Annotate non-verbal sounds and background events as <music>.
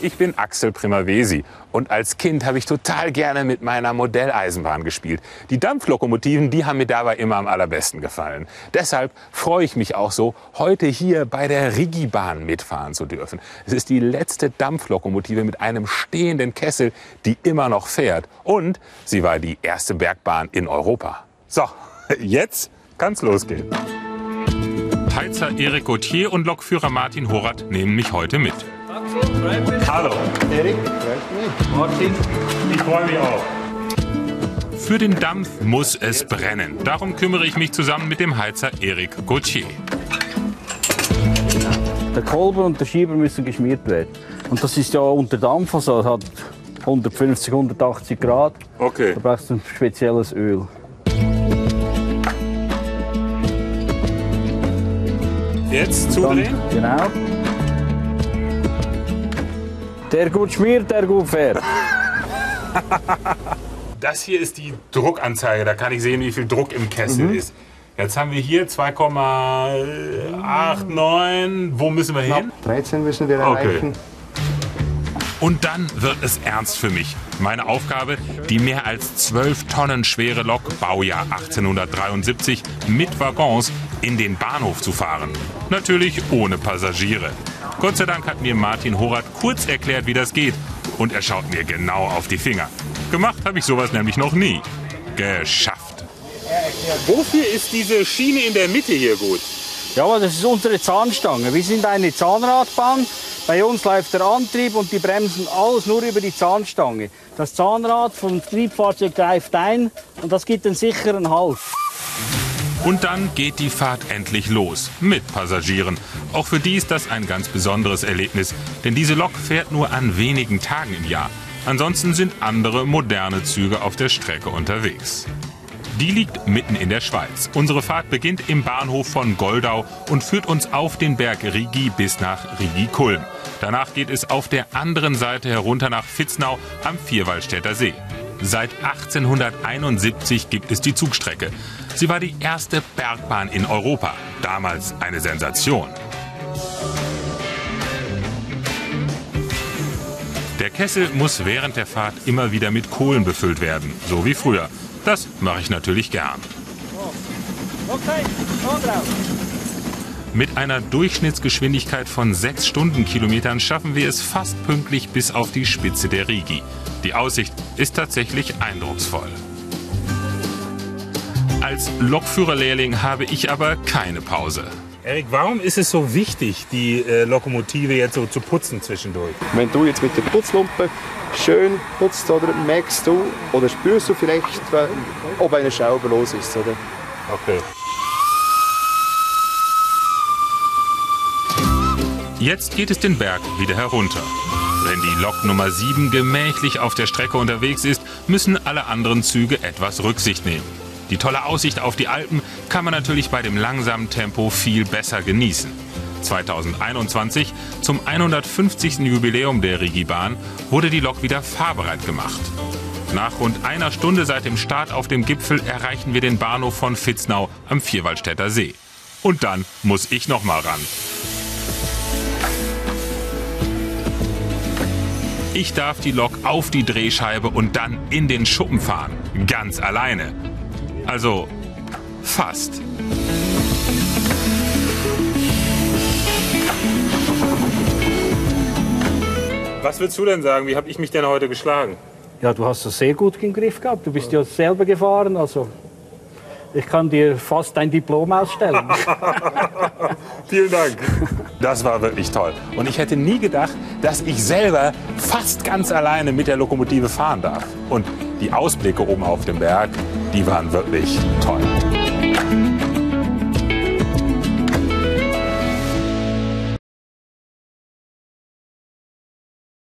Ich bin Axel Primavesi und als Kind habe ich total gerne mit meiner Modelleisenbahn gespielt. Die Dampflokomotiven, die haben mir dabei immer am allerbesten gefallen. Deshalb freue ich mich auch so, heute hier bei der Rigibahn mitfahren zu dürfen. Es ist die letzte Dampflokomotive mit einem stehenden Kessel, die immer noch fährt. Und sie war die erste Bergbahn in Europa. So, <laughs> jetzt kann's losgehen. Heizer Erik Gauthier und Lokführer Martin Horath nehmen mich heute mit. Hallo. Erik. Martin, ich freue mich auch. Für den Dampf muss es brennen. Darum kümmere ich mich zusammen mit dem Heizer Erik Gauthier. Der Kolber und der Schieber müssen geschmiert werden. Und das ist ja unter Dampf, also es hat 150, 180 Grad. Okay. Da brauchst du ein spezielles Öl. Jetzt Dann, zudrehen. genau. Der gut schmiert, der gut fährt. Das hier ist die Druckanzeige. Da kann ich sehen, wie viel Druck im Kessel ist. Jetzt haben wir hier 2,89. Wo müssen wir hin? 13 müssen wir Okay. Und dann wird es ernst für mich. Meine Aufgabe, die mehr als 12 Tonnen schwere Lok, Baujahr 1873, mit Waggons in den Bahnhof zu fahren. Natürlich ohne Passagiere. Gott sei Dank hat mir Martin Horath kurz erklärt, wie das geht. Und er schaut mir genau auf die Finger. Gemacht habe ich sowas nämlich noch nie. Geschafft. Wofür ist diese Schiene in der Mitte hier gut? Ja, aber das ist unsere Zahnstange. Wir sind eine Zahnradbahn. Bei uns läuft der Antrieb und die Bremsen alles nur über die Zahnstange. Das Zahnrad vom Triebfahrzeug greift ein und das gibt einen sicheren Halt. Und dann geht die Fahrt endlich los. Mit Passagieren. Auch für die ist das ein ganz besonderes Erlebnis. Denn diese Lok fährt nur an wenigen Tagen im Jahr. Ansonsten sind andere moderne Züge auf der Strecke unterwegs. Die liegt mitten in der Schweiz. Unsere Fahrt beginnt im Bahnhof von Goldau und führt uns auf den Berg Rigi bis nach Rigi-Kulm. Danach geht es auf der anderen Seite herunter nach Vitznau am Vierwaldstätter See. Seit 1871 gibt es die Zugstrecke. Sie war die erste Bergbahn in Europa. Damals eine Sensation. Der Kessel muss während der Fahrt immer wieder mit Kohlen befüllt werden, so wie früher. Das mache ich natürlich gern. Okay, drauf. Mit einer Durchschnittsgeschwindigkeit von 6 Stundenkilometern schaffen wir es fast pünktlich bis auf die Spitze der Rigi. Die Aussicht ist tatsächlich eindrucksvoll. Als Lokführerlehrling habe ich aber keine Pause. Erik, warum ist es so wichtig, die äh, Lokomotive jetzt so zu putzen zwischendurch? Wenn du jetzt mit der Putzlumpe schön putzt, oder merkst du oder spürst du vielleicht, ob eine Schraube los ist, oder? Okay. Jetzt geht es den Berg wieder herunter. Wenn die Lok Nummer 7 gemächlich auf der Strecke unterwegs ist, müssen alle anderen Züge etwas Rücksicht nehmen. Die tolle Aussicht auf die Alpen kann man natürlich bei dem langsamen Tempo viel besser genießen. 2021, zum 150. Jubiläum der Rigibahn, wurde die Lok wieder fahrbereit gemacht. Nach rund einer Stunde seit dem Start auf dem Gipfel erreichen wir den Bahnhof von Vitznau am Vierwaldstätter See. Und dann muss ich noch mal ran. Ich darf die Lok auf die Drehscheibe und dann in den Schuppen fahren. Ganz alleine. Also fast. Was willst du denn sagen? Wie habe ich mich denn heute geschlagen? Ja, du hast das sehr gut im Griff gehabt. Du bist ja selber gefahren, also ich kann dir fast dein Diplom ausstellen. <laughs> Vielen Dank. Das war wirklich toll. Und ich hätte nie gedacht, dass ich selber fast ganz alleine mit der Lokomotive fahren darf. Und die Ausblicke oben auf dem Berg, die waren wirklich toll.